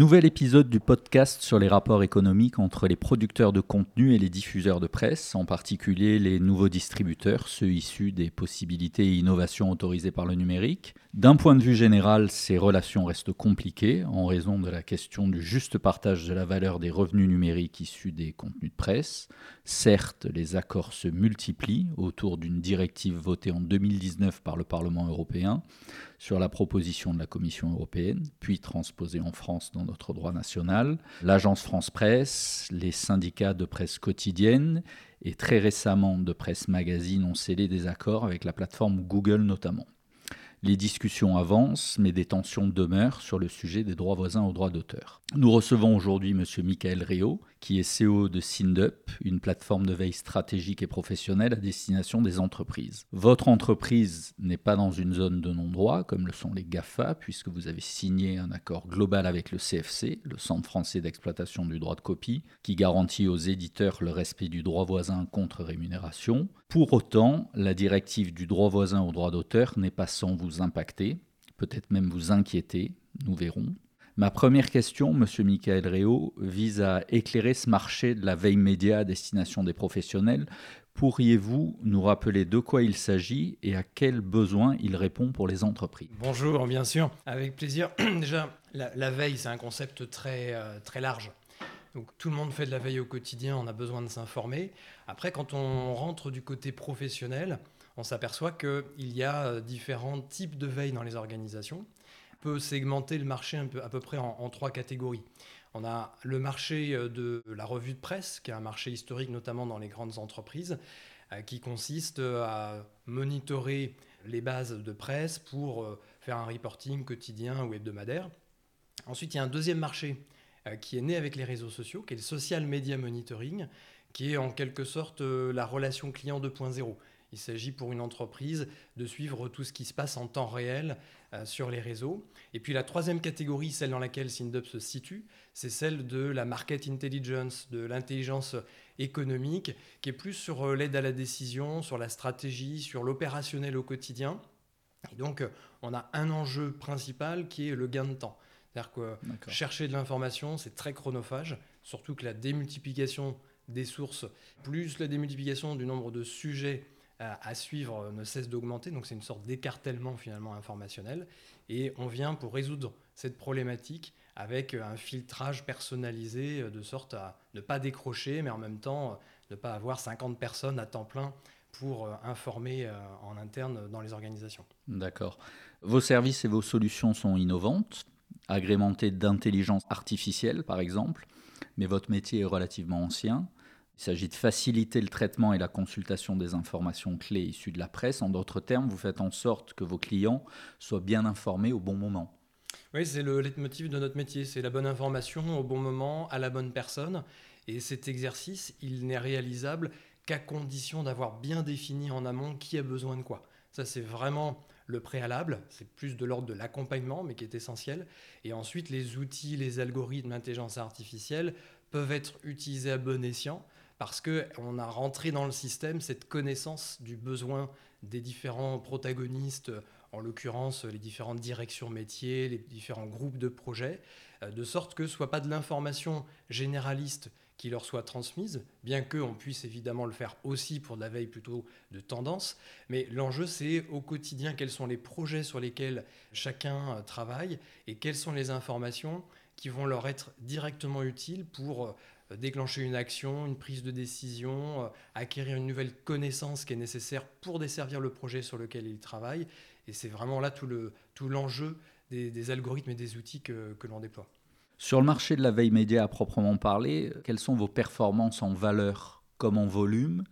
Nouvel épisode du podcast sur les rapports économiques entre les producteurs de contenu et les diffuseurs de presse, en particulier les nouveaux distributeurs, ceux issus des possibilités et innovations autorisées par le numérique. D'un point de vue général, ces relations restent compliquées en raison de la question du juste partage de la valeur des revenus numériques issus des contenus de presse. Certes, les accords se multiplient autour d'une directive votée en 2019 par le Parlement européen sur la proposition de la Commission européenne, puis transposée en France dans notre droit national, l'agence France Presse, les syndicats de presse quotidienne et très récemment de presse magazine ont scellé des accords avec la plateforme Google notamment. Les discussions avancent, mais des tensions demeurent sur le sujet des droits voisins aux droits d'auteur. Nous recevons aujourd'hui M. Michael Réau, qui est CEO de SINDUP, une plateforme de veille stratégique et professionnelle à destination des entreprises. Votre entreprise n'est pas dans une zone de non-droit, comme le sont les GAFA, puisque vous avez signé un accord global avec le CFC, le Centre français d'exploitation du droit de copie, qui garantit aux éditeurs le respect du droit voisin contre rémunération. Pour autant, la directive du droit voisin au droit d'auteur n'est pas sans vous impacter, peut-être même vous inquiéter, nous verrons. Ma première question, Monsieur Michael Réau, vise à éclairer ce marché de la veille média à destination des professionnels. Pourriez-vous nous rappeler de quoi il s'agit et à quels besoins il répond pour les entreprises? Bonjour, bien sûr, avec plaisir. Déjà, la, veille, c'est un concept très, euh, très large. Donc tout le monde fait de la veille au quotidien, on a besoin de s'informer. Après, quand on rentre du côté professionnel, on s'aperçoit qu'il y a euh, différents types de veille dans les organisations peut segmenter le marché un peu, à peu près en, trois catégories. On a le marché euh, de la revue de presse, qui est un marché historique notamment dans les grandes entreprises, euh, qui consiste à monitorer les bases de presse pour faire un reporting quotidien ou hebdomadaire. Ensuite, il y a un deuxième marché qui est né avec les réseaux sociaux, qui est le social media monitoring, qui est en quelque sorte la relation client 2.0. Il s'agit pour une entreprise de suivre tout ce qui se passe en temps réel euh, sur les réseaux. Et puis la troisième catégorie, celle dans laquelle Syndup se situe, c'est celle de la market intelligence, de l'intelligence économique, qui est plus sur euh, l'aide à la décision, sur la stratégie, sur l'opérationnel au quotidien. Et donc, euh, on a un enjeu principal qui est le gain de temps. C'est-à-dire que chercher de l'information, c'est très chronophage, surtout que la démultiplication des sources, plus la démultiplication du nombre de sujets à suivre ne cesse d'augmenter, donc c'est une sorte d'écartèlement finalement informationnel. Et on vient pour résoudre cette problématique avec un filtrage personnalisé de sorte à ne pas décrocher, mais en même temps ne pas avoir 50 personnes à temps plein pour euh, informer euh, en interne dans les organisations. D'accord. Vos services et vos solutions sont innovantes, agrémentées d'intelligence artificielle par exemple, mais votre métier est relativement ancien. Il s'agit de faciliter le traitement et la consultation des informations clés issues de la presse. En d'autres termes, vous faites en sorte que vos clients soient bien informés au bon moment. Oui, c'est le leitmotiv de notre métier. C'est la bonne information au bon moment, à la bonne personne. Et cet exercice, il n'est réalisable qu'à condition d'avoir bien défini en amont qui a besoin de quoi. Ça, c'est vraiment le préalable. C'est plus de l'ordre de l'accompagnement, mais qui est essentiel. Et ensuite, les outils, les algorithmes d'intelligence artificielle peuvent être utilisés à bon escient parce qu'on a rentré dans le système cette connaissance du besoin des différents protagonistes, en l'occurrence les différentes directions métiers, les différents groupes de projets, euh, de sorte que ce soit pas de l'information généraliste qui leur soit transmise, bien qu'on puisse évidemment le faire aussi pour de la veille plutôt de tendance, mais l'enjeu c'est au quotidien quels sont les projets sur lesquels chacun euh, travaille et quelles sont les informations qui vont leur être directement utiles pour euh, déclencher une action, une prise de décision, euh, acquérir une nouvelle connaissance qui est nécessaire pour desservir le projet sur lequel il travaille. Et c'est vraiment là tout l'enjeu tout des, des, algorithmes et des outils que l'on déploie. Sur le marché de la veille média à proprement parler, quelles sont vos performances en valeur comme en volume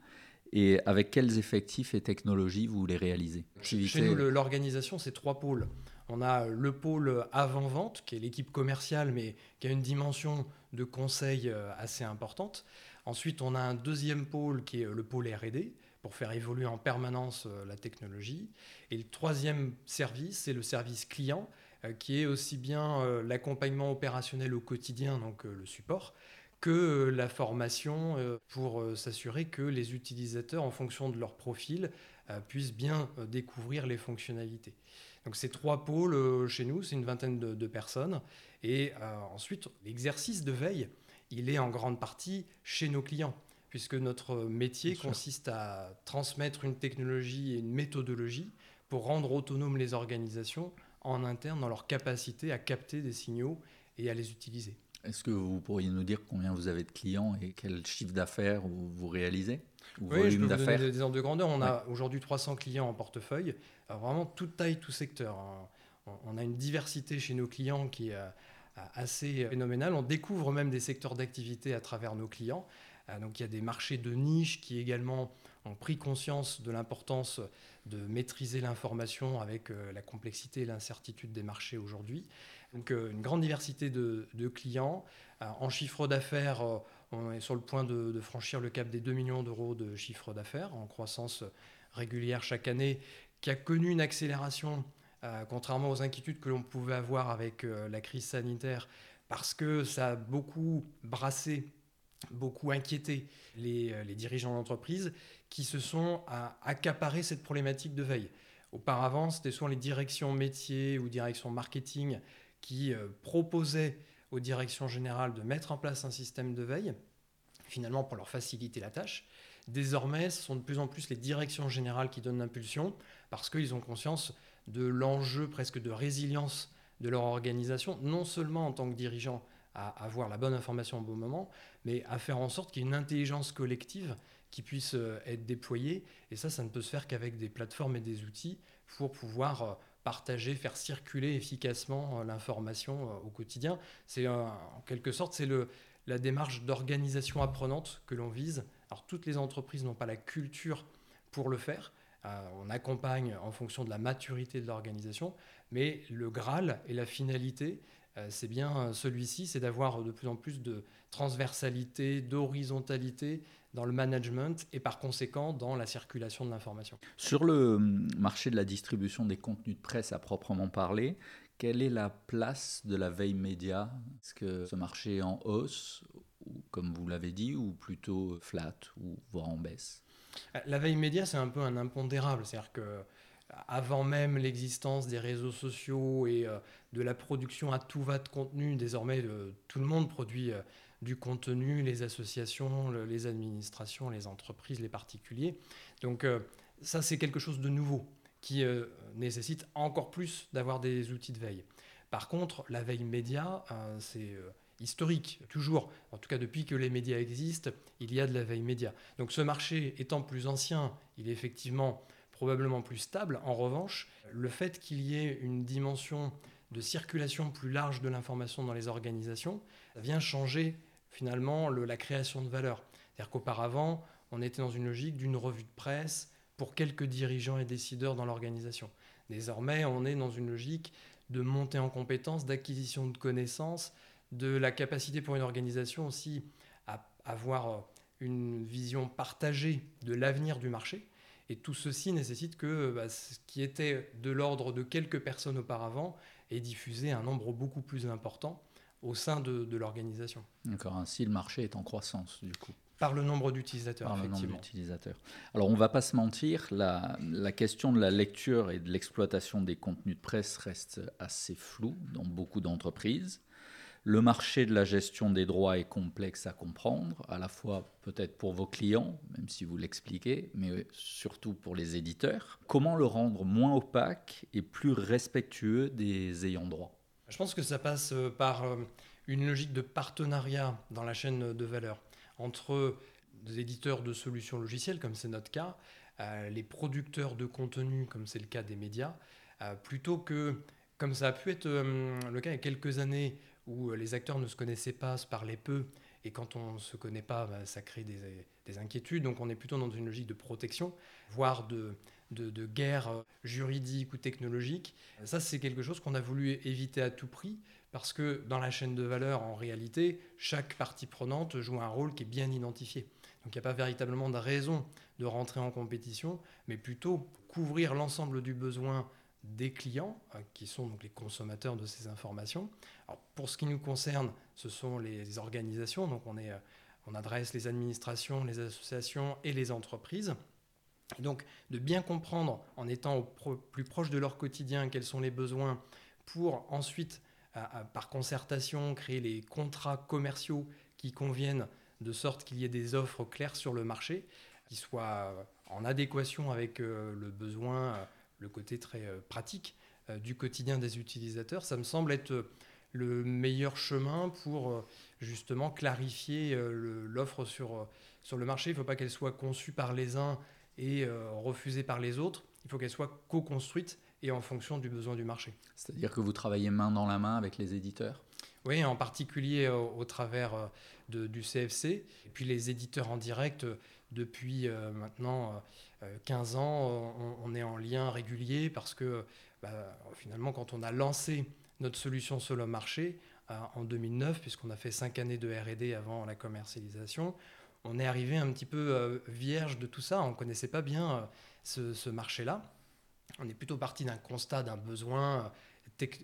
et avec quels effectifs et technologies vous les réalisez? Chez nous, l'organisation, c'est trois pôles. On a le pôle avant-vente, qui est l'équipe commerciale, mais qui a une dimension de conseil euh, assez importante. Ensuite, on a un deuxième pôle qui est le pôle RD, pour faire évoluer en permanence euh, la technologie. Et le troisième service, c'est le service client, qui est aussi bien l'accompagnement opérationnel au quotidien, donc le support, que la formation pour s'assurer que les utilisateurs, en fonction de leur profil, puissent bien découvrir les fonctionnalités. Donc ces trois pôles chez nous, c'est une vingtaine de, personnes. Et ensuite, l'exercice de veille, il est en grande partie chez nos clients puisque notre métier consiste à transmettre une technologie et une méthodologie pour rendre autonomes les organisations en interne dans leur capacité à capter des signaux et à les utiliser. Est-ce que vous pourriez nous dire combien vous avez de clients et quel chiffre d'affaires vous, réalisez Oui, je peux vous donner des ordres de grandeur. On a aujourd'hui 300 clients en portefeuille, vraiment toute taille, tout secteur. Hein. On a une diversité chez nos clients qui est euh, assez phénoménale. On découvre même des secteurs d'activité à travers nos clients. Euh, donc il y a des marchés de niche qui également ont pris conscience de l'importance de maîtriser l'information avec euh, la complexité et l'incertitude des marchés aujourd'hui. Donc euh, une grande diversité de, clients. en chiffre d'affaires, on est sur le point de, franchir le cap des 2 millions d'euros de chiffre d'affaires en croissance régulière chaque année, qui a connu une accélération, contrairement aux inquiétudes que l'on pouvait avoir avec la crise sanitaire, parce que ça a beaucoup brassé beaucoup inquiété les, euh, dirigeants d'entreprise qui se sont accaparés cette problématique de veille. Auparavant, c'était souvent les directions métiers ou directions marketing qui euh, proposaient aux directions générales de mettre en place un système de veille, finalement pour leur faciliter la tâche. Désormais, ce sont de plus en plus les directions générales qui donnent l'impulsion parce qu'ils ont conscience de l'enjeu presque de résilience de leur organisation, non seulement en tant que dirigeant à avoir la bonne information au bon moment, mais à faire en sorte qu'il y ait une intelligence collective qui puisse euh, être déployée. Et ça, ça ne peut se faire qu'avec des plateformes et des outils pour pouvoir euh, partager, faire circuler efficacement euh, l'information au quotidien. C'est en quelque sorte, c'est la démarche d'organisation apprenante que l'on vise. Alors toutes les entreprises n'ont pas la culture pour le faire. on accompagne en fonction de la maturité de l'organisation, mais le Graal et la finalité, c'est bien euh, celui-ci, c'est d'avoir de plus en plus de transversalité, d'horizontalité dans le management et par conséquent dans la circulation de l'information. Sur le hum, marché de la distribution des contenus de presse à proprement parler, quelle est la place de la veille média? Est-ce que ce marché est en hausse, ou, comme vous l'avez dit, ou plutôt flat, ou voire en baisse? Euh, La veille média, c'est un peu un impondérable. C'est-à-dire que avant même l'existence des réseaux sociaux et euh, de la production à tout va de contenu, désormais euh, tout le monde produit euh, du contenu, les associations, les administrations, les entreprises, les particuliers. Donc ça, c'est quelque chose de nouveau qui nécessite encore plus d'avoir des outils de veille. Par contre, la veille média, c'est historique, toujours, en tout cas depuis que les médias existent, il y a de la veille média. Donc ce marché étant plus ancien, il est effectivement probablement plus stable. En revanche, le fait qu'il y ait une dimension de circulation plus large de l'information dans les organisations vient changer finalement la création de valeur. C'est-à-dire qu'auparavant, on était dans une logique d'une revue de presse pour quelques dirigeants et décideurs dans l'organisation. Désormais, on est dans une logique de montée en compétences, d'acquisition de connaissances, de la capacité pour une organisation aussi à avoir une vision partagée de l'avenir du marché. Et tout ceci nécessite que bah, ce qui était de l'ordre de quelques personnes auparavant est diffusé à un nombre beaucoup plus important au sein de, l'organisation. D'accord, ainsi le marché est en croissance du coup. Par le nombre d'utilisateurs, Par le nombre d'utilisateurs. Alors on ne va pas se mentir, la, la, question de la lecture et de l'exploitation des contenus de presse reste assez floue dans beaucoup d'entreprises. Le marché de la gestion des droits est complexe à comprendre, à la fois peut-être pour vos clients, même si vous l'expliquez, mais surtout pour les éditeurs. Comment le rendre moins opaque et plus respectueux des ayants droit? Je pense que ça passe euh, par euh, une logique de partenariat dans la chaîne de valeur entre des éditeurs de solutions logicielles, comme c'est notre cas, euh, les producteurs de contenu, comme c'est le cas des médias, plutôt que, comme ça a pu être le cas il y a quelques années, où euh, les acteurs ne se connaissaient pas, se parlaient peu, et quand on ne se connaît pas, bah, ça crée des, inquiétudes. Donc on est plutôt dans une logique de protection, voire de, de, guerre euh, juridique ou technologique. Ça, c'est quelque chose qu'on a voulu éviter à tout prix, parce que dans la chaîne de valeur, en réalité, chaque partie prenante joue un rôle qui est bien identifié. Donc il n'y a pas véritablement de raison de rentrer en compétition, mais plutôt couvrir l'ensemble du besoin des clients, euh, qui sont donc les consommateurs de ces informations. pour ce qui nous concerne, ce sont les organisations, donc on, est, euh, on adresse les administrations, les associations et les entreprises. Donc, de bien comprendre, en étant plus proche de leur quotidien, quels sont les besoins, pour ensuite, par concertation, créer les contrats commerciaux qui conviennent, de sorte qu'il y ait des offres claires sur le marché, qui soient en adéquation avec euh, le besoin, euh, le côté très euh, pratique du quotidien des utilisateurs. Ça me semble être le meilleur chemin pour justement clarifier l'offre sur, sur le marché. Il ne faut pas qu'elle soit conçue par les uns et refusée par les autres. Il faut qu'elle soit co-construite et en fonction du besoin du marché. C'est-à-dire que vous travaillez main dans la main avec les éditeurs? Oui, en particulier au, travers du CFC. Et puis les éditeurs en direct, depuis euh, maintenant 15 euh, ans, on, est en lien régulier parce que bah, finalement, quand on a lancé notre solution sur le marché euh, en 2009, puisqu'on a fait 5 années de RD avant la commercialisation, on est arrivé un petit peu vierge de tout ça. On ne connaissait pas bien ce, marché-là. On est plutôt parti d'un constat, d'un besoin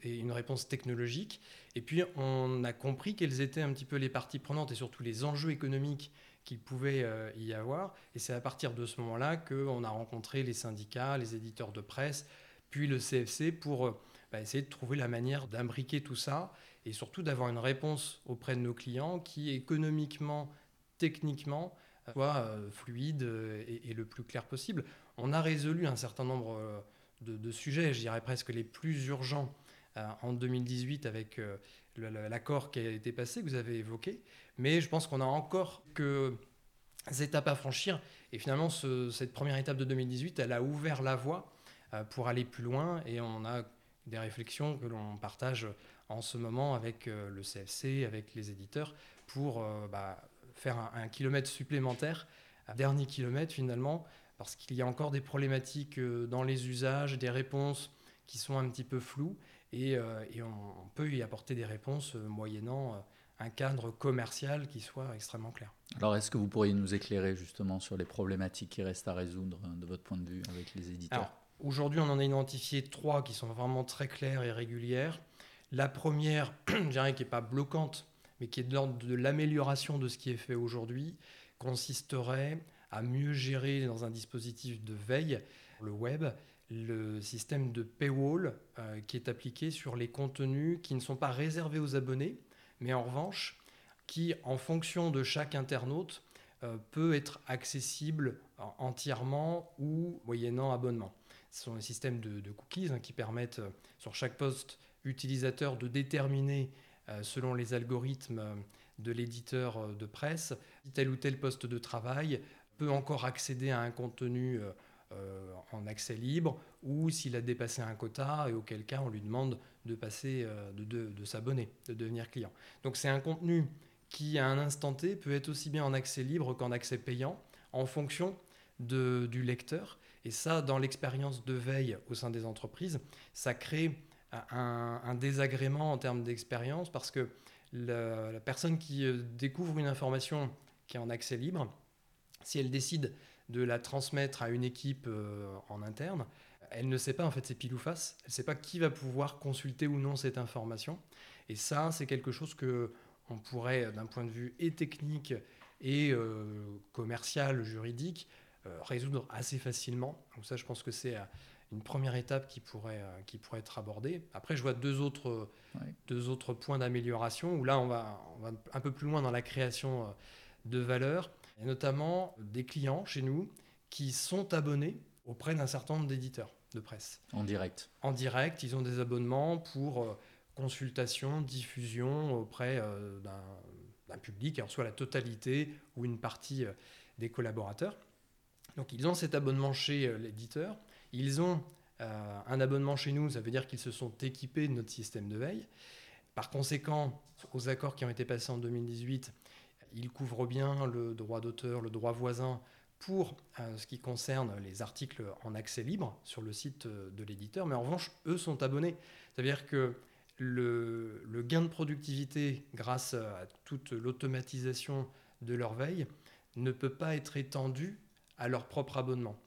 et une réponse technologique. Et puis, on a compris quelles étaient un petit peu les parties prenantes et surtout les enjeux économiques qu'il pouvait euh, y avoir. Et c'est à partir de ce moment-là qu'on a rencontré les syndicats, les éditeurs de presse, puis le CFC pour euh, bah, essayer de trouver la manière d'imbriquer tout ça et surtout d'avoir une réponse auprès de nos clients qui économiquement, techniquement, euh, soit fluide et, le plus clair possible. On a résolu un certain nombre de, sujets, je dirais presque les plus urgents en 2018 avec l'accord qui a été passé, que vous avez évoqué. Mais je pense qu'on a encore que étapes à franchir. Et finalement, cette première étape de 2018, elle a ouvert la voie euh, pour aller plus loin. Et on a des réflexions que l'on partage en ce moment avec euh, le CFC, avec les éditeurs, pour euh, bah, faire un, kilomètre supplémentaire, un dernier kilomètre finalement, parce qu'il y a encore des problématiques dans les usages, des réponses qui sont un petit peu floues, et, on, peut y apporter des réponses moyennant un cadre commercial qui soit extrêmement clair. Alors, est-ce que vous pourriez nous éclairer justement sur les problématiques qui restent à résoudre de votre point de vue avec les éditeurs? Aujourd'hui, on en a identifié trois qui sont vraiment très claires et régulières. La première, je dirais, qui n'est pas bloquante, mais qui est de l'ordre de l'amélioration de ce qui est fait aujourd'hui, consisterait à mieux gérer dans un dispositif de veille, le web, le système de paywall euh, qui est appliqué sur les contenus qui ne sont pas réservés aux abonnés, mais en revanche, qui, en fonction de chaque internaute, euh, peut être accessible entièrement ou moyennant abonnement. Ce sont les systèmes de, cookies hein, qui permettent, euh, sur chaque poste utilisateur, de déterminer, selon les algorithmes de l'éditeur de presse, si tel ou tel poste de travail peut encore accéder à un contenu euh, en accès libre ou s'il a dépassé un quota et auquel cas on lui demande de passer, euh, de, de, s'abonner, de devenir client. Donc c'est un contenu qui à un instant T peut être aussi bien en accès libre qu'en accès payant en fonction de, du lecteur. Et ça, dans l'expérience de veille au sein des entreprises, ça crée un, désagrément en termes d'expérience parce que la, personne qui euh, découvre une information qui est en accès libre, si elle décide de la transmettre à une équipe euh, en interne, elle ne sait pas en fait c'est pile ou face, elle ne sait pas qui va pouvoir consulter ou non cette information. Et ça, c'est quelque chose que on pourrait, d'un point de vue et technique et euh, commercial, juridique, euh, résoudre assez facilement. Donc ça, je pense que c'est une première étape qui pourrait, qui pourrait être abordée. Après, je vois deux autres, deux autres points d'amélioration où là, on va, on va un peu plus loin dans la création de valeur et notamment des clients chez nous qui sont abonnés auprès d'un certain nombre d'éditeurs de presse. En direct. En direct, ils ont des abonnements pour euh, consultation, diffusion auprès euh, d'un public, alors soit la totalité ou une partie euh, des collaborateurs. Donc ils ont cet abonnement chez l'éditeur, ils ont un abonnement chez nous, ça veut dire qu'ils se sont équipés de notre système de veille. Par conséquent, aux accords qui ont été passés en 2018, il couvre bien le droit d'auteur, le droit voisin pour euh, ce qui concerne les articles en accès libre sur le site euh, de l'éditeur, mais en revanche, eux sont abonnés. C'est-à-dire que le, gain de productivité grâce à toute l'automatisation de leur veille ne peut pas être étendu à leur propre abonnement.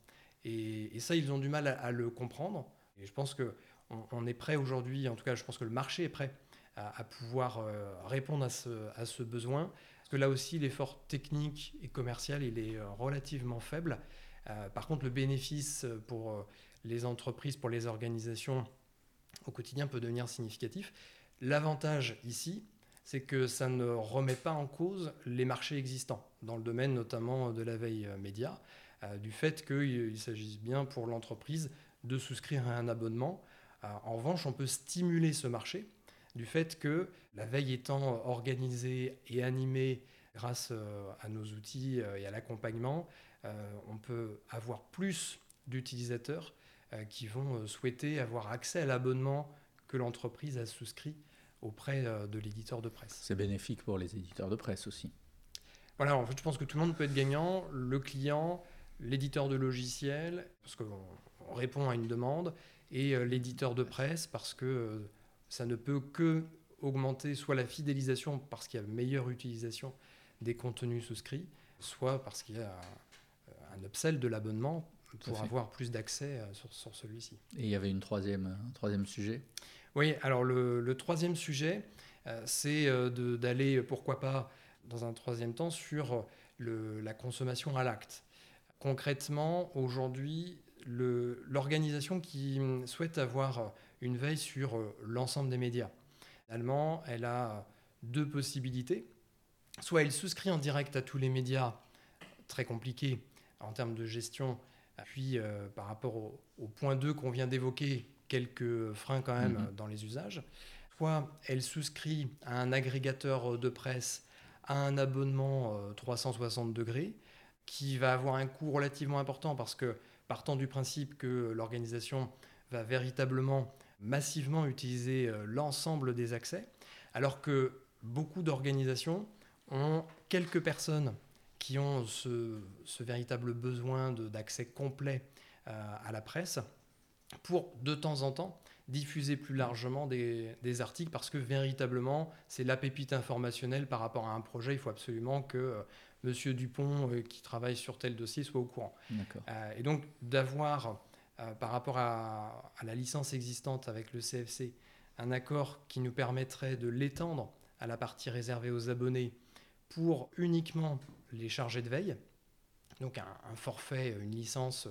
Et, ça, ils ont du mal à, le comprendre. Et je pense qu'on on est prêt aujourd'hui, en tout cas, je pense que le marché est prêt à, pouvoir euh, répondre à ce besoin. Parce que là aussi, l'effort technique et commercial, il est euh, relativement faible. par contre, le bénéfice pour les entreprises, pour les organisations au quotidien peut devenir significatif. L'avantage ici, c'est que ça ne remet pas en cause les marchés existants, dans le domaine notamment de la veille média, euh, du fait qu'il s'agisse bien pour l'entreprise de souscrire à un abonnement. Euh, en revanche, on peut stimuler ce marché du fait que la veille étant organisée et animée grâce euh, à nos outils et à l'accompagnement, on peut avoir plus d'utilisateurs qui vont souhaiter avoir accès à l'abonnement que l'entreprise a souscrit auprès de l'éditeur de presse. C'est bénéfique pour les éditeurs de presse aussi. Voilà, en fait, je pense que tout le monde peut être gagnant, le client, l'éditeur de logiciel, parce qu'on répond à une demande, et euh, l'éditeur de presse, parce que euh, ça ne peut que augmenter soit la fidélisation parce qu'il y a meilleure utilisation des contenus souscrits, soit parce qu'il y a un upsell de l'abonnement pour avoir plus d'accès euh, sur, celui-ci. Et il y avait une troisième, un troisième sujet? Oui, alors le, troisième sujet, c'est d'aller, pourquoi pas, dans un troisième temps, sur la consommation à l'acte. Concrètement, aujourd'hui, l'organisation qui souhaite avoir une veille sur euh, l'ensemble des médias, finalement, elle a deux possibilités. Soit elle souscrit en direct à tous les médias, très compliqué en termes de gestion, puis euh, par rapport au, point 2 qu'on vient d'évoquer, quelques freins quand même mm-hmm. dans les usages. Soit elle souscrit à un agrégateur de presse à un abonnement 360 euh, degrés, qui va avoir un coût relativement important parce que partant du principe que l'organisation va véritablement massivement utiliser euh, l'ensemble des accès, alors que beaucoup d'organisations ont quelques personnes qui ont ce, véritable besoin d'accès complet euh, à la presse pour de temps en temps diffuser plus largement des, des articles parce que véritablement c'est la pépite informationnelle par rapport à un projet. Il faut absolument que euh, Monsieur Dupont euh, qui travaille sur tel dossier soit au courant. Et donc d'avoir par rapport à, à, la licence existante avec le CFC un accord qui nous permettrait de l'étendre à la partie réservée aux abonnés pour uniquement les chargés de veille. Donc un, un forfait, une licence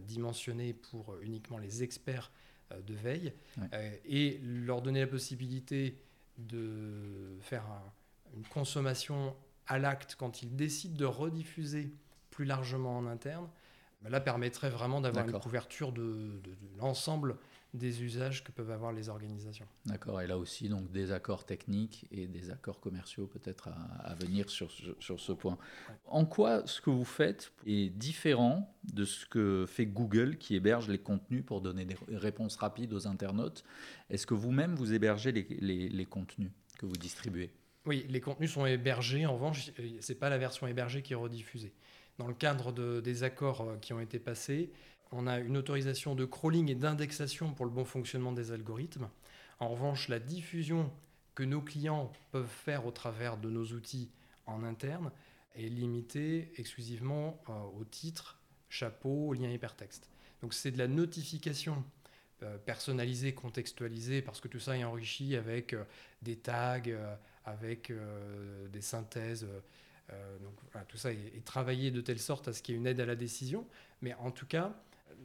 dimensionnée pour uniquement les experts euh, de veille euh, et leur donner la possibilité de faire une consommation à l'acte quand ils décident de rediffuser plus largement en interne, là permettrait vraiment d'avoir une couverture de, l'ensemble des usages que peuvent avoir les organisations. D'accord, et là aussi, donc des accords techniques et des accords commerciaux peut-être à, venir sur, sur ce point. En quoi ce que vous faites est différent de ce que fait Google qui héberge les contenus pour donner des réponses rapides aux internautes? Est-ce que vous-même vous hébergez les, les contenus que vous distribuez? Oui, les contenus sont hébergés. En revanche, ce n'est pas la version hébergée qui est rediffusée. Dans le cadre des accords euh, qui ont été passés, on a une autorisation de crawling et d'indexation pour le bon fonctionnement des algorithmes. En revanche, la diffusion que nos clients peuvent faire au travers de nos outils en interne est limitée exclusivement euh, au titre, chapeau, lien hypertexte. Donc c'est de la notification euh, personnalisée, contextualisée, parce que tout ça est enrichi avec des tags, avec des synthèses euh, donc tout ça est, travaillé de telle sorte à ce qu'il y ait une aide à la décision. Mais en tout cas,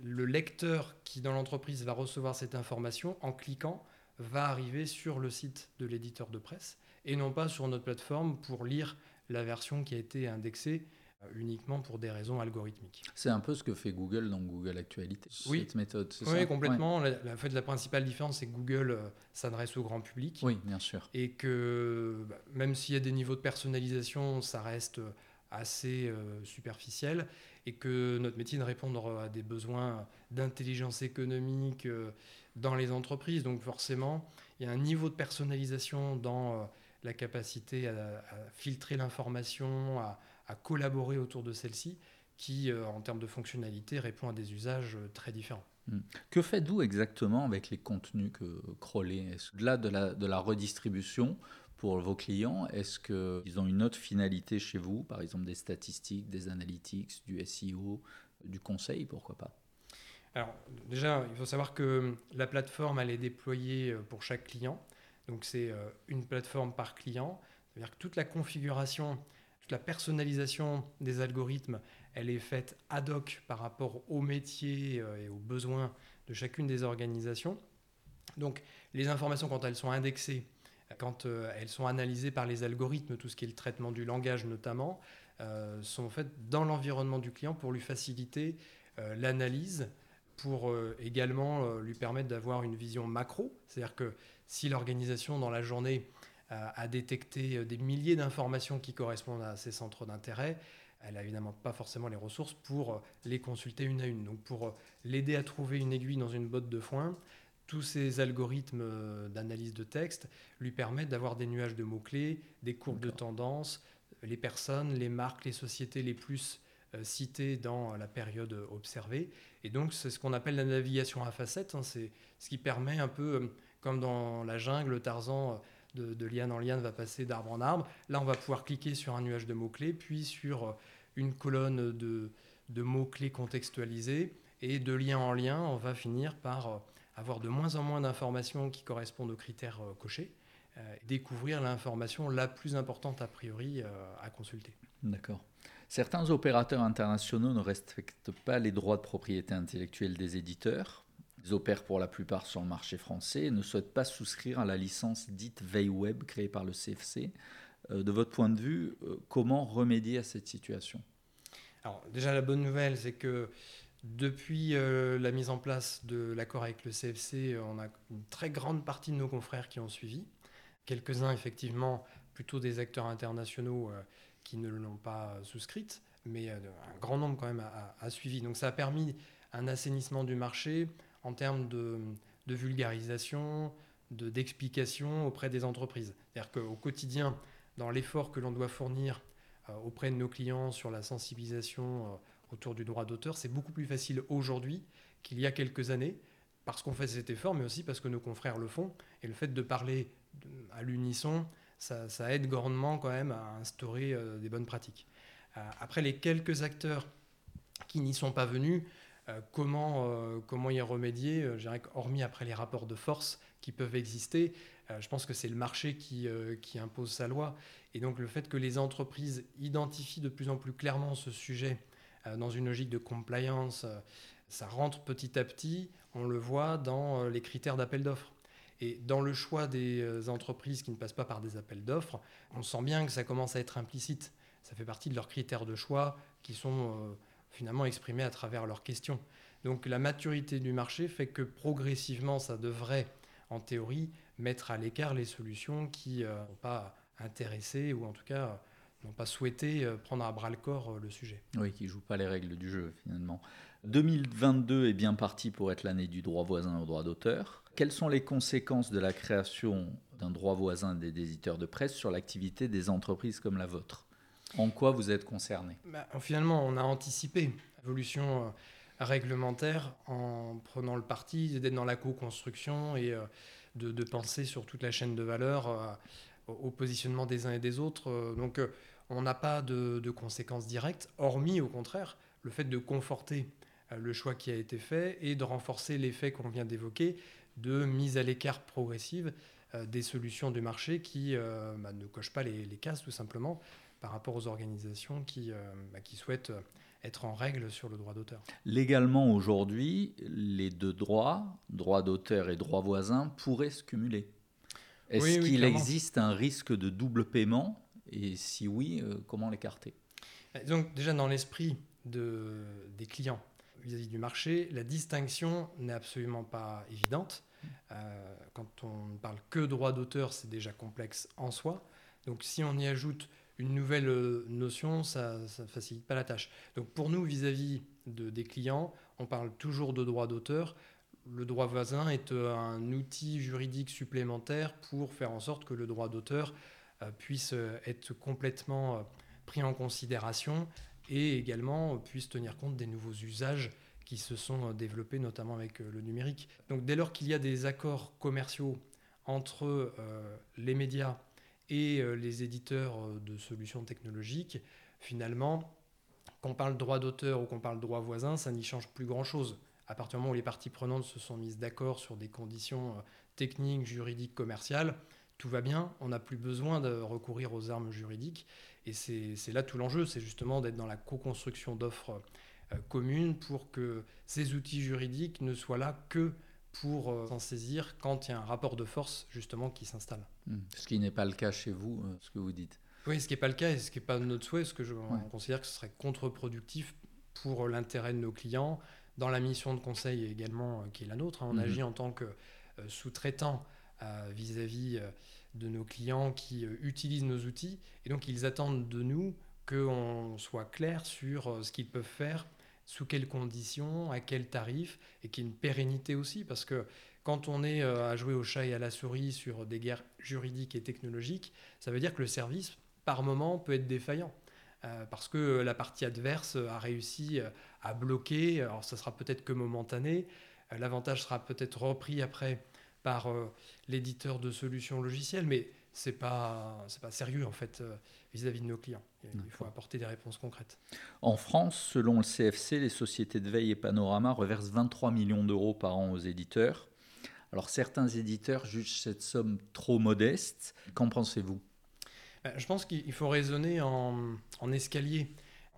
le lecteur qui dans l'entreprise va recevoir cette information, en cliquant, va arriver sur le site de l'éditeur de presse et non pas sur notre plateforme pour lire la version qui a été indexée uniquement pour des raisons algorithmiques. C'est un peu ce que fait Google dans Google Actualité, oui. cette méthode. Oui, complètement. La, fait, la principale différence, c'est que Google euh, s'adresse au grand public. Oui, bien sûr. Et que bah, même s'il y a des niveaux de personnalisation, ça reste assez euh, superficiel et que notre métier de répondre à des besoins d'intelligence économique dans les entreprises. Donc forcément, il y a un niveau de personnalisation dans la capacité à, filtrer l'information, à, collaborer autour de celle-ci, qui, euh, en termes de fonctionnalité, répond à des usages euh, très différents. Hmm. Que faites-vous exactement avec les contenus que crawlez Au-delà de la, de la redistribution pour vos clients, est-ce qu'ils ont une autre finalité chez vous, par exemple des statistiques, des analytics, du SEO, du conseil, pourquoi pas? Alors déjà, il faut savoir que la plateforme, elle est déployée euh, pour chaque client. Donc c'est une plateforme par client. C'est-à-dire que toute la configuration, la personnalisation des algorithmes, elle est faite ad hoc par rapport au métier et aux besoins de chacune des organisations. Donc les informations, quand elles sont indexées, quand elles sont analysées par les algorithmes, tout ce qui est le traitement du langage notamment, sont faites dans l'environnement du client pour lui faciliter l'analyse pour euh, également euh, lui permettre d'avoir une vision macro. C'est-à-dire que si l'organisation dans la journée euh, a détecté des milliers d'informations qui correspondent à ses centres d'intérêt, elle n'a évidemment pas forcément les ressources pour les consulter une à une. Donc pour l'aider à trouver une aiguille dans une botte de foin, tous ces algorithmes d'analyse de texte lui permettent d'avoir des nuages de mots-clés, des courbes de tendance, les personnes, les marques, les sociétés les plus citées dans la période observée et donc, c'est ce qu'on appelle la navigation à facettes. Hein. c'est ce qui permet un peu, euh, comme dans la jungle, Tarzan, euh, de, liane en liane va passer d'arbre en arbre. Là, on va pouvoir cliquer sur un nuage de mots-clés, puis sur euh, une colonne de, de mots-clés contextualisés. Et de lien en lien, on va finir par avoir de moins en moins d'informations qui correspondent aux critères cochés, découvrir l'information la plus importante a priori à consulter. D'accord. Certains opérateurs internationaux ne respectent pas les droits de propriété intellectuelle des éditeurs. Ils opèrent pour la plupart sur le marché français et ne souhaitent pas souscrire à la licence dite veille web créée par le CFC. Euh, de votre point de vue, euh, comment remédier à cette situation? Alors déjà la bonne nouvelle, c'est que depuis euh, la mise en place de l'accord avec le CFC, on a une très grande partie de nos confrères qui ont suivi. Quelques-uns, effectivement, plutôt des acteurs internationaux qui ne l'ont pas souscrite, mais un grand nombre quand même a, suivi. Donc ça a permis un assainissement du marché en termes de, vulgarisation, d'explication auprès des entreprises. C'est-à-dire qu'au quotidien, dans l'effort que l'on doit fournir euh, auprès de nos clients sur la sensibilisation euh, autour du droit d'auteur, c'est beaucoup plus facile aujourd'hui qu'il y a quelques années, parce qu'on fait cet effort, mais aussi parce que nos confrères le font. Et le fait de parler à l'unisson, ça, aide grandement quand même à instaurer euh, des bonnes pratiques. Euh, après, les quelques acteurs qui n'y sont pas venus, euh, comment, comment y remédier dirais qu'hormis après les rapports de force qui peuvent exister, je pense que c'est le marché qui, qui, impose sa loi. Et donc le fait que les entreprises identifient de plus en plus clairement ce sujet dans une logique de compliance, ça rentre petit à petit, on le voit dans les critères d'appel d'offres. Et dans le choix des euh, entreprises qui ne passent pas par des appels d'offres, on sent bien que ça commence à être implicite. Ça fait partie de leurs critères de choix qui sont euh, finalement exprimés à travers leurs questions. Donc la maturité du marché fait que progressivement, ça devrait, en théorie, mettre à l'écart les solutions qui n'ont euh, pas intéressé ou en tout cas n'ont pas souhaité prendre à bras le corps le sujet. Oui, qui ne jouent pas les règles du jeu finalement. 2022 est bien parti pour être l'année du droit voisin au droit d'auteur. Quelles sont les conséquences de la création d'un droit voisin des éditeurs de presse sur l'activité des entreprises comme la vôtre? En quoi vous êtes concerné? Bah, Finalement, on a anticipé l'évolution euh, réglementaire en prenant le parti d'être dans la co-construction et euh, de, penser sur toute la chaîne de valeur euh, au positionnement des uns et des autres. Donc, on n'a pas de, conséquences directes, hormis au contraire le fait de conforter le choix qui a été fait et de renforcer l'effet qu'on vient d'évoquer, de mise à l'écart progressive des solutions du marché qui bah, ne cochent pas les, cases tout simplement par rapport aux organisations qui, euh, bah, qui souhaitent être en règle sur le droit d'auteur. Légalement aujourd'hui, les deux droits, droit d'auteur et droit voisin, pourraient se cumuler. Est-ce qu'il existe un risque de double paiement? Et si oui, comment l'écarter? Donc déjà dans l'esprit de, des clients, vis-à-vis du marché, la distinction n'est absolument pas évidente. Euh, quand on ne parle que droit d'auteur, c'est déjà complexe en soi. Donc si on y ajoute une nouvelle euh, notion, ça ne facilite pas la tâche. Donc pour nous, vis-à-vis de, des clients, on parle toujours de droit d'auteur. Le droit voisin est euh, un outil juridique supplémentaire pour faire en sorte que le droit d'auteur puisse être complètement pris en considération et également puisse tenir compte des nouveaux usages qui se sont développés notamment avec euh, le numérique. Donc dès lors qu'il y a des accords commerciaux entre euh, les médias et euh, les éditeurs de solutions technologiques, finalement, qu'on parle droit d'auteur ou qu'on parle droit voisin, ça n'y change plus grand-chose. À partir du moment où les parties prenantes se sont mises d'accord sur des conditions techniques, juridiques, commerciales, tout va bien, on n'a plus besoin de recourir aux armes juridiques. Et c'est là tout l'enjeu, c'est justement d'être dans la co-construction d'offres euh, communes pour que ces outils juridiques ne soient là que pour euh, s'en saisir quand il y a un rapport de force justement qui s'installe. Hmm. Ce qui n'est pas le cas chez vous, euh, ce que vous dites. Oui, ce qui n'est pas le cas et ce qui n'est pas notre souhait, ce que je considère que ce serait contre-productif pour l'intérêt de nos clients, dans la mission de conseil également qui est la nôtre. Hein. On mhm. agit en tant que sous-traitant vis-à-vis de nos clients qui euh, utilisent nos outils. Et donc, ils attendent de nous qu'on soit clair sur euh, ce qu'ils peuvent faire, sous quelles conditions, à quel tarif, et qu'il y une pérennité aussi. Parce que quand on est euh, à jouer au chat et à la souris sur des guerres juridiques et technologiques, ça veut dire que le service, par moment, peut être défaillant. parce que la partie adverse a réussi à bloquer, alors ça sera peut-être que momentané, l'avantage sera peut-être repris après par euh, l'éditeur de solutions logicielles, mais c'est pas c'est pas sérieux en fait euh, vis-à-vis de nos clients. Il faut apporter des réponses concrètes. En France, selon le CFC, les sociétés de veille et Panorama reversent 23 millions d'euros par an aux éditeurs. Alors certains éditeurs jugent cette somme trop modeste. Qu'en pensez-vous? Ben, Je pense qu'il faut raisonner en, en, escalier.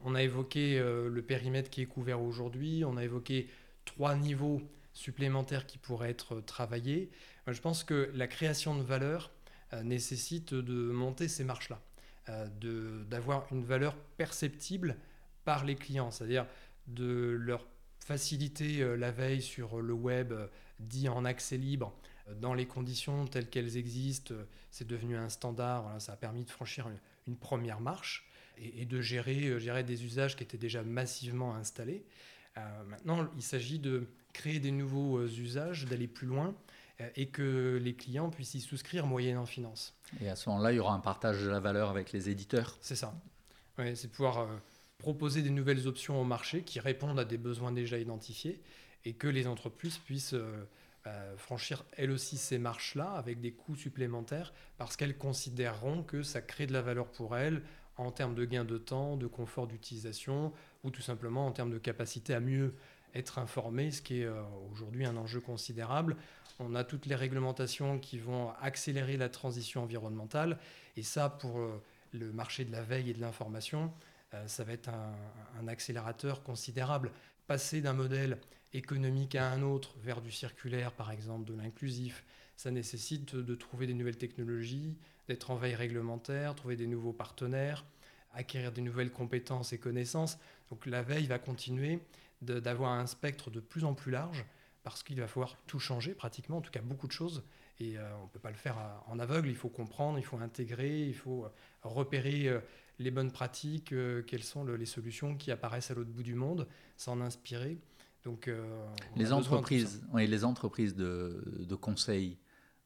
On a évoqué euh, le périmètre qui est couvert aujourd'hui, on a évoqué trois niveaux supplémentaires qui pourraient être travaillés. Je pense que la création de valeur euh, nécessite de monter ces marches-là, euh, d'avoir une valeur perceptible par les clients, c'est-à-dire de leur faciliter euh, la veille sur le web dit en accès libre dans les conditions telles qu'elles existent. C'est devenu un standard, ça a permis de franchir une, première marche et, de gérer, gérer des usages qui étaient déjà massivement installés. maintenant, il s'agit de créer des nouveaux euh, usages, d'aller plus loin euh, et que les clients puissent y souscrire moyennant finance. Et à ce moment-là, il y aura un partage de la valeur avec les éditeurs C'est ça. Ouais, c'est pouvoir euh, proposer des nouvelles options au marché qui répondent à des besoins déjà identifiés et que les entreprises puissent franchir elles aussi ces marches-là avec des coûts supplémentaires parce qu'elles considéreront que ça crée de la valeur pour elles en termes de gain de temps, de confort d'utilisation ou tout simplement en termes de capacité à mieux être informé, ce qui est euh, aujourd'hui un enjeu considérable. On a toutes les réglementations qui vont accélérer la transition environnementale. Et ça, pour euh, le marché de la veille et de l'information, euh, ça va être un, accélérateur considérable. Passer d'un modèle économique à un autre vers du circulaire, par exemple, de l'inclusif, ça nécessite de trouver des nouvelles technologies, d'être en veille réglementaire, trouver des nouveaux partenaires, acquérir des nouvelles compétences et connaissances. Donc la veille va continuer d'avoir un spectre de plus en plus large parce qu'il va falloir tout changer pratiquement, en tout cas beaucoup de choses. Et euh, on ne peut pas le faire en aveugle, il faut comprendre, il faut intégrer, il faut euh, repérer euh, les bonnes pratiques, quelles sont les solutions qui apparaissent à l'autre bout du monde, s'en inspirer. Donc, les, entreprises, oui, les entreprises de, de conseil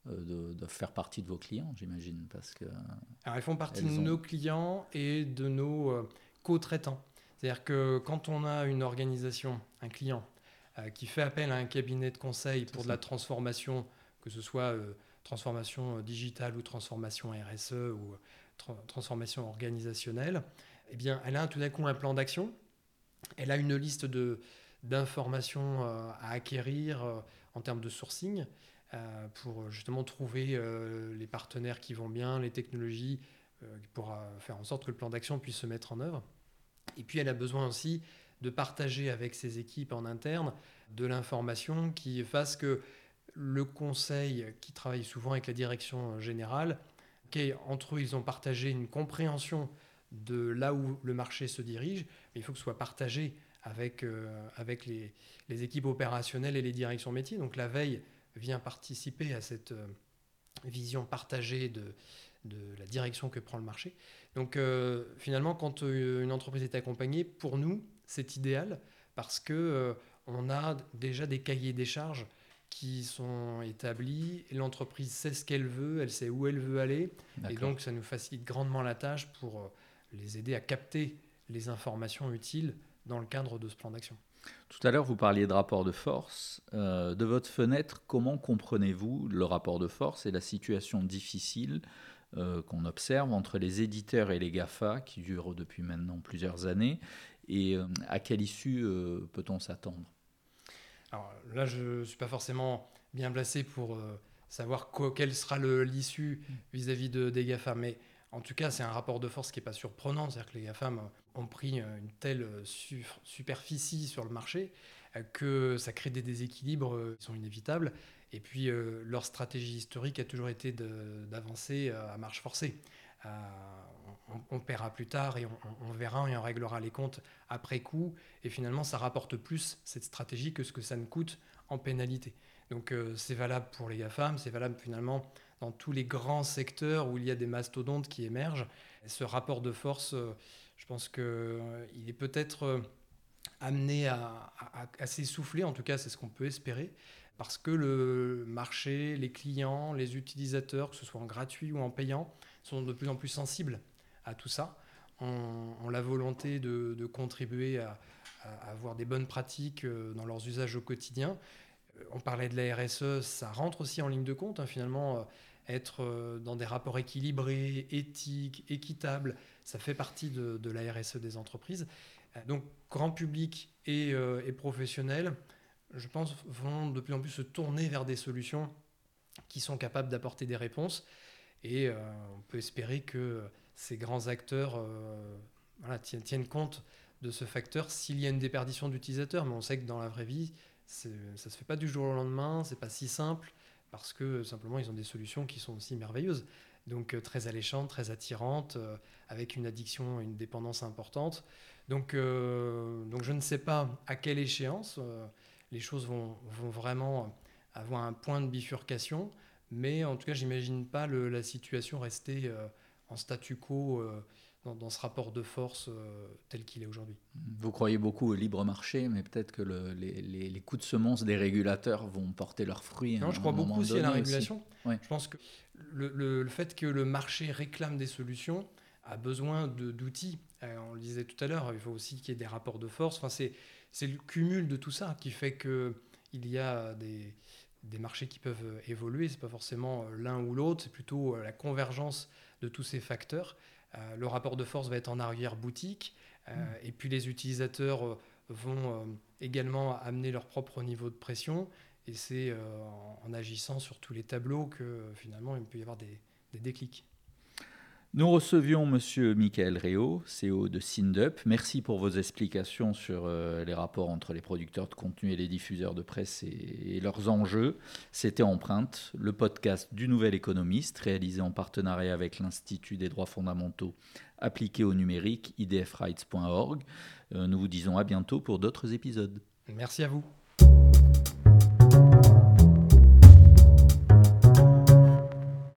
de, faire partie de vos clients, j'imagine, parce que. Alors, elles font partie de nos clients et de nos co-traitants. C'est-à-dire que quand on a une organisation, un client, euh, qui fait appel à un cabinet de conseil pour de la transformation, que ce soit euh, transformation euh, digitale ou transformation RSE ou transformation organisationnelle, eh bien, elle a tout d'un coup un plan d'action, elle a une liste d'informations à acquérir en termes de sourcing pour justement trouver les partenaires qui vont bien, les technologies pour faire en sorte que le plan d'action puisse se mettre en œuvre. Et puis elle a besoin aussi de partager avec ses équipes en interne de l'information qui fasse que le conseil, qui travaille souvent avec la direction générale, entre eux, ils ont partagé une compréhension de là où le marché se dirige, mais il faut que ce soit partagé avec, euh, avec les, les, équipes opérationnelles et les directions métiers. Donc la veille vient participer à cette euh, vision partagée de, de la direction que prend le marché. Donc euh, finalement, quand euh, une entreprise est accompagnée, pour nous, c'est idéal parce que euh, on a déjà des cahiers des charges qui sont établis, l'entreprise sait ce qu'elle veut, elle sait où elle veut aller, et donc ça nous facilite grandement la tâche pour les aider à capter les informations utiles dans le cadre de ce plan d'action. Tout à l'heure, vous parliez de rapport de force. de votre fenêtre, comment comprenez-vous le rapport de force et la situation difficile euh, qu'on observe entre les éditeurs et les GAFA, qui durent depuis maintenant plusieurs années, et euh, à quelle issue euh, peut-on s'attendre? Alors là, je ne suis pas forcément bien placé pour savoir quelle sera l'issue vis-à-vis de, des GAFA. Mais en tout cas, c'est un rapport de force qui n'est pas surprenant. C'est-à-dire que les GAFAM ont pris une telle superficie sur le marché que ça crée des déséquilibres qui sont inévitables. Et puis, leur stratégie historique a toujours été d'avancer à marche forcée. on, paiera plus tard et on, verra et on réglera les comptes après coup. Et finalement, ça rapporte plus cette stratégie que ce que ça ne coûte en pénalité. Donc euh, c'est valable pour les GAFAM, c'est valable finalement dans tous les grands secteurs où il y a des mastodontes qui émergent. ce rapport de force, euh, je pense qu'il euh, est peut-être amené à, s'essouffler, en tout cas c'est ce qu'on peut espérer, parce que le marché, les clients, les utilisateurs, que ce soit en gratuit ou en payant, sont de plus en plus sensibles à tout ça, ont, la volonté de, contribuer à, avoir des bonnes pratiques dans leurs usages au quotidien. On parlait de la RSE, ça rentre aussi en ligne de compte, hein, finalement, euh, être euh, dans des rapports équilibrés, éthiques, équitables, ça fait partie de, la RSE des entreprises. Euh, donc, grand public et, professionnel, je pense, vont de plus en plus se tourner vers des solutions qui sont capables d'apporter des réponses. Et on peut espérer que ces grands acteurs tiennent compte de ce facteur s'il y a une déperdition d'utilisateurs. Mais on sait que dans la vraie vie, ça se fait pas du jour au lendemain, c'est pas si simple, parce que simplement ils ont des solutions qui sont aussi merveilleuses. Donc euh, très alléchantes, très attirantes, euh, avec une addiction, une dépendance importante. Donc, euh, donc je ne sais pas à quelle échéance les choses vont, vont, vraiment avoir un point de bifurcation, mais en tout cas j'imagine pas la situation rester en statu quo dans, ce rapport de force euh, tel qu'il est aujourd'hui. Vous croyez beaucoup au libre marché, mais peut-être que les, coups de semonce des régulateurs vont porter leurs fruits. Non, je crois beaucoup aussi à la régulation. Je pense que le, fait que le marché réclame des solutions a besoin d'outils. Euh, on le disait tout à l'heure, il faut aussi qu'il y ait des rapports de force. Enfin, c'est le cumul de tout ça qui fait qu'il y a des, des marchés qui peuvent évoluer. Ce n'est pas forcément l'un ou l'autre, c'est plutôt la convergence de tous ces facteurs. Euh, le rapport de force va être en arrière-boutique. Euh, mm. Et puis les utilisateurs euh, vont également amener leur propre niveau de pression. Et c'est en, agissant sur tous les tableaux que finalement il peut y avoir des, des déclics. Nous recevions Monsieur Michael Réau, CEO de Sindup. Merci pour vos explications sur euh, les rapports entre les producteurs de contenu et les diffuseurs de presse et, leurs enjeux. C'était Empreinte, le podcast du Nouvel Économiste, réalisé en partenariat avec l'Institut des droits fondamentaux appliqués au numérique, idfrights.org. Euh, nous vous disons à bientôt pour d'autres épisodes. Merci à vous.